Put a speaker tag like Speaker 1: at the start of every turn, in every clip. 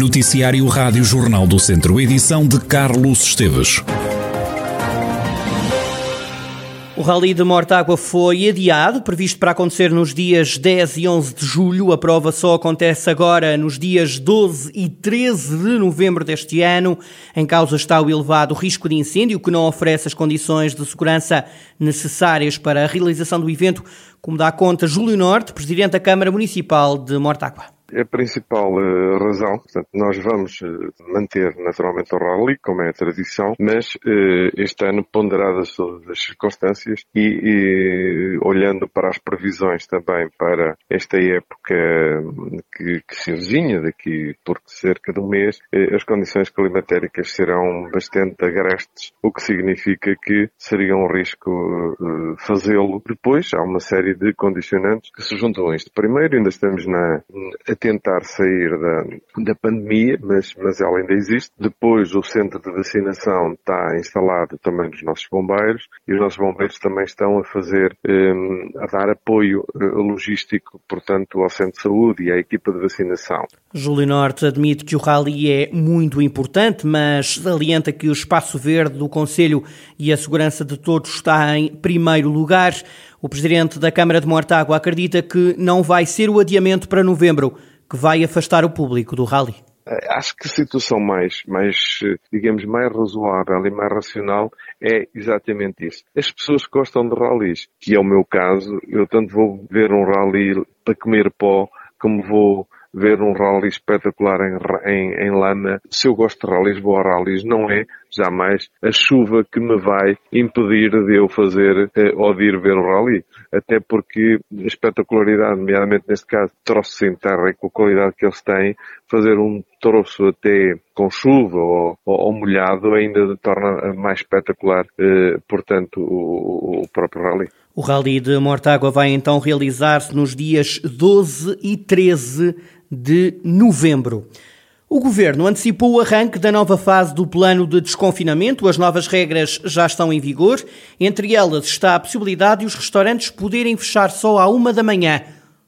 Speaker 1: Noticiário Rádio Jornal do Centro, edição de Carlos Esteves.
Speaker 2: O Rally de Mortágua foi adiado, previsto para acontecer nos dias 10 e 11 de julho. A prova só acontece agora nos dias 12 e 13 de novembro deste ano. Em causa está o elevado risco de incêndio, que não oferece as condições de segurança necessárias para a realização do evento, como dá conta Júlio Norte, presidente da Câmara Municipal de Mortágua.
Speaker 3: A principal uh, razão, portanto, nós vamos uh, manter naturalmente o rally, como é a tradição, mas uh, este ano, ponderadas todas as circunstâncias e, e, olhando para as previsões também para esta época que, que se avizinha daqui por cerca de um mês, as condições climatéricas serão bastante agrestes, o que significa que seria um risco fazê-lo. Depois, há uma série de condicionantes que se juntam a isto. Primeiro, ainda estamos na tentar sair da, da pandemia, mas, mas ela ainda existe. Depois o centro de vacinação está instalado também nos nossos bombeiros e os nossos bombeiros também estão a fazer, um, a dar apoio eh, logístico, portanto, ao centro de saúde e à equipa de vacinação.
Speaker 2: Júlio Norte admite que o rally é muito importante, mas salienta que o espaço verde do Conselho e a segurança de todos está em primeiro lugar. O presidente da Câmara de Mortágua acredita que não vai ser o adiamento para novembro que vai afastar o público do rally?
Speaker 3: Eh, acho que a situação mais, mais, digamos, mais razoável e mais racional é exatamente isso. As pessoas gostam de rallies, que é o meu caso, eu tanto vou ver um rally para comer pó, como vou ver um rally espetacular em, em, em lama. Se eu gosto de rallies, vou a rallies. Não é jamais a chuva que me vai impedir de eu fazer eh, ou de ir ver o rally. Até porque a espetacularidade, nomeadamente neste caso, troços em terra e com a qualidade que eles têm, fazer um troço até com chuva ou, ou, ou molhado ainda torna mais espetacular, eh, portanto, o, o próprio rally.
Speaker 2: O Rally de Mortágua vai então realizar-se nos dias 12 e 13 de novembro. O governo antecipou o arranque da nova fase do plano de desconfinamento. As novas regras já estão em vigor. Entre elas está a possibilidade de os restaurantes poderem fechar só à uma da manhã.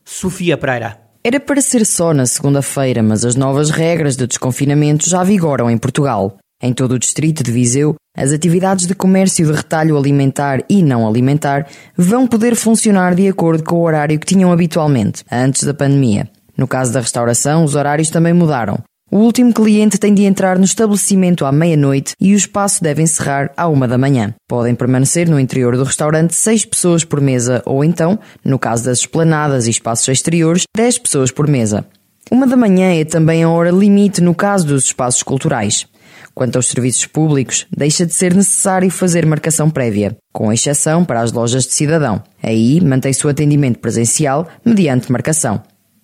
Speaker 2: Sofia Pereira.
Speaker 4: Era para ser só na segunda-feira, mas as novas regras de desconfinamento já vigoram em Portugal. Em todo o distrito de Viseu, as atividades de comércio de retalho alimentar e não alimentar vão poder funcionar de acordo com o horário que tinham habitualmente, antes da pandemia. No caso da restauração, os horários também mudaram. O último cliente tem de entrar no estabelecimento à meia-noite e o espaço deve encerrar à uma da manhã. Podem permanecer no interior do restaurante seis pessoas por mesa ou então, no caso das esplanadas e espaços exteriores, dez pessoas por mesa. Uma da manhã é também a hora limite no caso dos espaços culturais. Quanto aos serviços públicos, deixa de ser necessário fazer marcação prévia, com exceção para as lojas de cidadão. Aí mantém-se o atendimento presencial mediante marcação.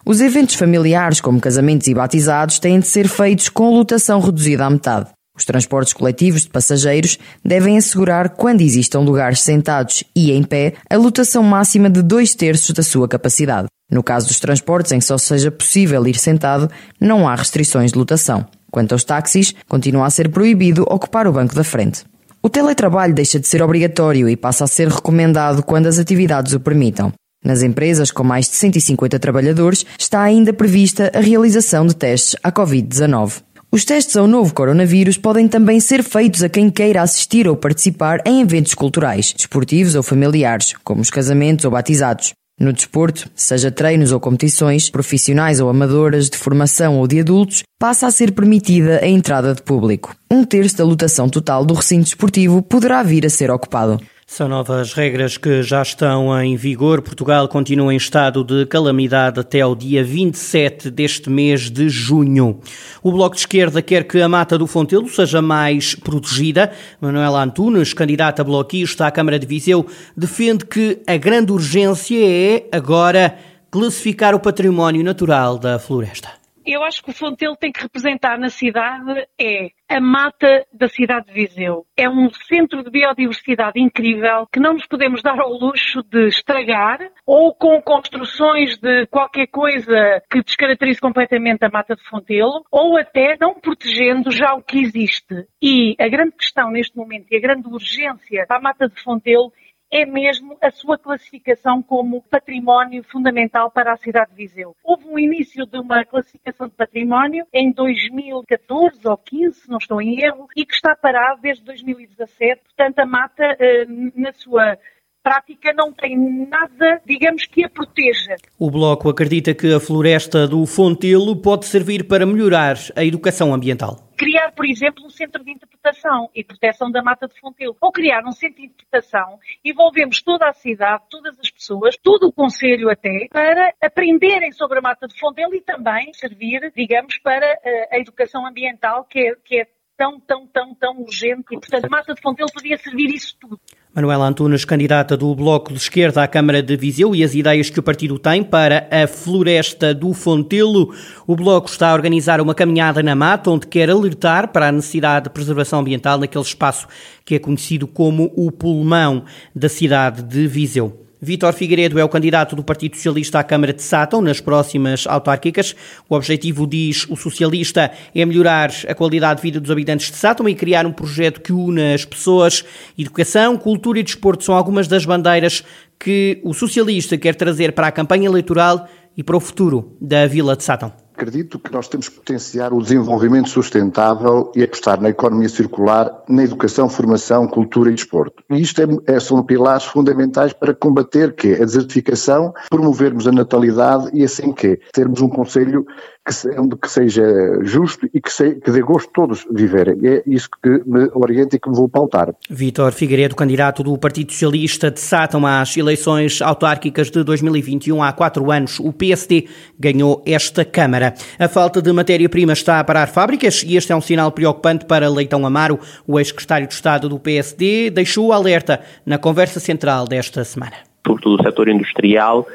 Speaker 4: Os eventos familiares, como casamentos e batizados, têm de ser feitos com lotação reduzida à metade. Os transportes coletivos de passageiros devem assegurar, quando existam lugares sentados e em pé, a lotação máxima de dois terços da sua capacidade. No caso dos transportes em que só seja possível ir sentado, não há restrições de lotação. Quanto aos táxis, continua a ser proibido ocupar o banco da frente. O teletrabalho deixa de ser obrigatório e passa a ser recomendado quando as atividades o permitam. Nas empresas com mais de 150 trabalhadores está ainda prevista a realização de testes à Covid-19. Os testes ao novo coronavírus podem também ser feitos a quem queira assistir ou participar em eventos culturais, desportivos ou familiares, como os casamentos ou batizados. No desporto, seja treinos ou competições, profissionais ou amadoras, de formação ou de adultos, passa a ser permitida a entrada de público. Um terço da lotação total do recinto desportivo poderá vir a ser ocupado.
Speaker 2: São novas regras que já estão em vigor. Portugal continua em estado de calamidade até o dia 27 deste mês de junho. O Bloco de Esquerda quer que a mata do Fontelo seja mais protegida. Manuela Antunes, candidata bloquista à Câmara de Viseu, defende que a grande urgência é, agora, classificar o património natural da floresta
Speaker 5: eu acho que o Fontelo tem que representar na cidade é a mata da cidade de Viseu. É um centro de biodiversidade incrível que não nos podemos dar ao luxo de estragar ou com construções de qualquer coisa que descaracterize completamente a mata de Fontelo ou até não protegendo já o que existe. E a grande questão neste momento e a grande urgência para a mata de Fontelo é mesmo a sua classificação como património fundamental para a cidade de Viseu. Houve um início de uma classificação de património em 2014 ou 15, se não estou em erro, e que está parado desde 2017. Portanto, a mata, eh, na sua prática não tem nada, digamos, que a proteja.
Speaker 2: O Bloco acredita que a floresta do Fontelo pode servir para melhorar a educação ambiental
Speaker 5: criar, por exemplo, um centro de interpretação e proteção da mata de Fontelo. Ou criar um centro de interpretação, envolvemos toda a cidade, todas as pessoas, todo o Conselho até, para aprenderem sobre a mata de Fontelo e também servir, digamos, para eh, a educação ambiental, que é, que é tão, tão, tão, tão urgente. E, portanto, a mata de Fontelo podia servir isso tudo.
Speaker 2: Manuela Antunes, candidata do Bloco de Esquerda à Câmara de Viseu e as ideias que o partido tem para a Floresta do Fontelo. O Bloco está a organizar uma caminhada na mata onde quer alertar para a necessidade de preservação ambiental naquele espaço que é conhecido como o pulmão da cidade de Viseu. Vítor Figueiredo é o candidato do Partido Socialista à Câmara de Sátão nas próximas autárquicas. O objetivo, diz o socialista, é melhorar a qualidade de vida dos habitantes de Sátão e criar um projeto que une as pessoas. Educação, cultura e desporto são algumas das bandeiras que o socialista quer trazer para a campanha eleitoral e para o futuro da Vila de Sátão.
Speaker 6: Acredito que nós temos que potenciar o desenvolvimento sustentável e apostar na economia circular, na educação, formação, cultura e desporto. E isto é, é, são pilares fundamentais para combater que a desertificação, promovermos a natalidade e assim que termos um Conselho que, que seja justo e que, se, que dê gosto todos viverem. É isso que me orienta e que me vou pautar.
Speaker 2: Vítor Figueiredo, candidato do Partido Socialista de Sátão às eleições autárquicas de 2021, há quatro anos, o PSD ganhou esta Câmara. A falta de matéria-prima está a parar fábricas e este é um sinal preocupante para Leitão Amaro. O ex-secretário de Estado do PSD deixou o alerta na conversa central desta semana.
Speaker 7: Sobretudo o setor industrial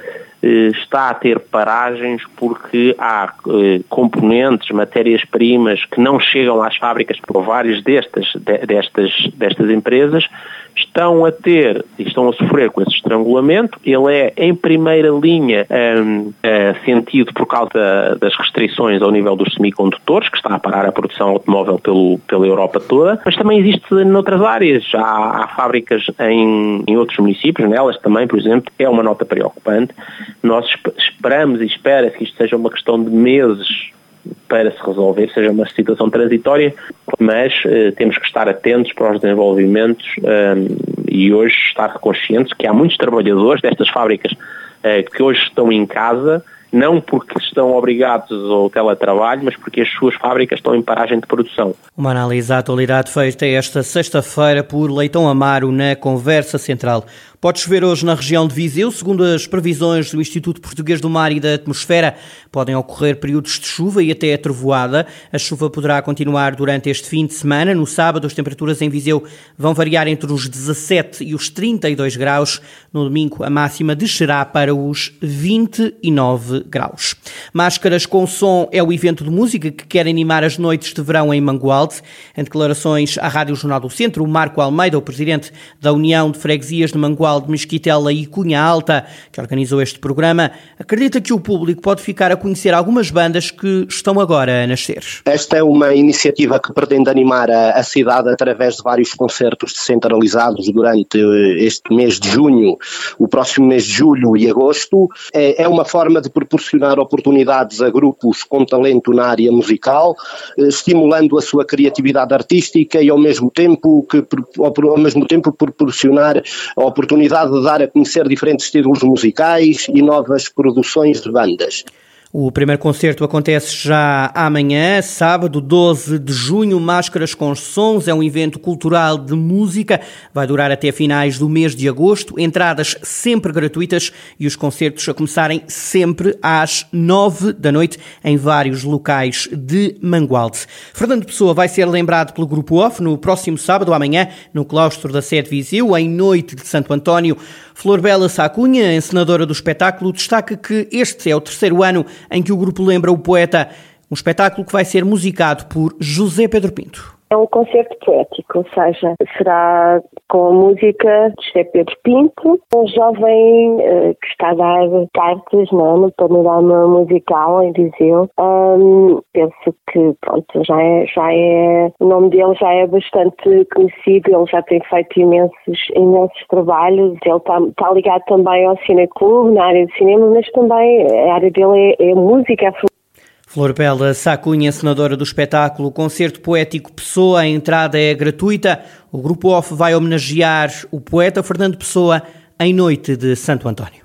Speaker 7: está a ter paragens porque há eh, componentes, matérias-primas que não chegam às fábricas por várias destas, destas, destas empresas estão a ter e estão a sofrer com esse estrangulamento. Ele é, em primeira linha, um, é, sentido por causa das restrições ao nível dos semicondutores, que está a parar a produção automóvel pelo, pela Europa toda, mas também existe noutras áreas. Há, há fábricas em, em outros municípios, nelas também, por exemplo, é uma nota preocupante. Nós esperamos e espera-se que isto seja uma questão de meses para se resolver, seja uma situação transitória, mas eh, temos que estar atentos para os desenvolvimentos eh, e hoje estar conscientes que há muitos trabalhadores destas fábricas eh, que hoje estão em casa não porque estão obrigados ao teletrabalho, mas porque as suas fábricas estão em paragem de produção.
Speaker 2: Uma análise da atualidade feita esta sexta-feira por Leitão Amaro na Conversa Central. Pode chover hoje na região de Viseu, segundo as previsões do Instituto Português do Mar e da Atmosfera. Podem ocorrer períodos de chuva e até a trovoada. A chuva poderá continuar durante este fim de semana. No sábado, as temperaturas em Viseu vão variar entre os 17 e os 32 graus. No domingo, a máxima descerá para os 29 graus. Máscaras com som é o evento de música que quer animar as noites de verão em Mangualde. Em declarações à Rádio Jornal do Centro, Marco Almeida, o presidente da União de Freguesias de Mangualde, Municipal de Mesquitela e Cunha Alta, que organizou este programa, acredita que o público pode ficar a conhecer algumas bandas que estão agora a nascer.
Speaker 8: Esta é uma iniciativa que pretende animar a, a cidade através de vários concertos descentralizados durante eh, este mês de junho, o próximo mês de julho e agosto. É, é uma forma de proporcionar oportunidades a grupos com talento na área musical, eh, estimulando a sua criatividade artística e ao mesmo tempo que ao mesmo tempo proporcionar oportunidades oportunidade de dar a conhecer diferentes estilos musicais e novas produções de bandas.
Speaker 2: O primeiro concerto acontece já amanhã, sábado 12 de junho. Máscaras com Sons é um evento cultural de música. Vai durar até finais do mês de agosto. Entradas sempre gratuitas e os concertos a começarem sempre às 9 da noite em vários locais de Mangualde. Fernando Pessoa vai ser lembrado pelo Grupo Off no próximo sábado, amanhã, no claustro da Sede Viseu, em Noite de Santo António. Flor Bela Sacunha, encenadora do espetáculo, destaca que este é o terceiro ano em que o grupo lembra o poeta, um espetáculo que vai ser musicado por José Pedro Pinto.
Speaker 9: É um concerto poético, ou seja, será com a música de José Pedro Pinto, um jovem uh, que está a dar cartas não, no panorama musical em Viseu. Um, penso que pronto, já é, já é, o nome dele já é bastante conhecido, ele já tem feito imensos, imensos trabalhos, ele está, está ligado também ao Cineclube, na área de cinema, mas também a área dele é, é música, é
Speaker 2: Flor Bela Sacunha, senadora do espetáculo Concerto Poético Pessoa, a entrada é gratuita. O Grupo OFF vai homenagear o poeta Fernando Pessoa em noite de Santo António.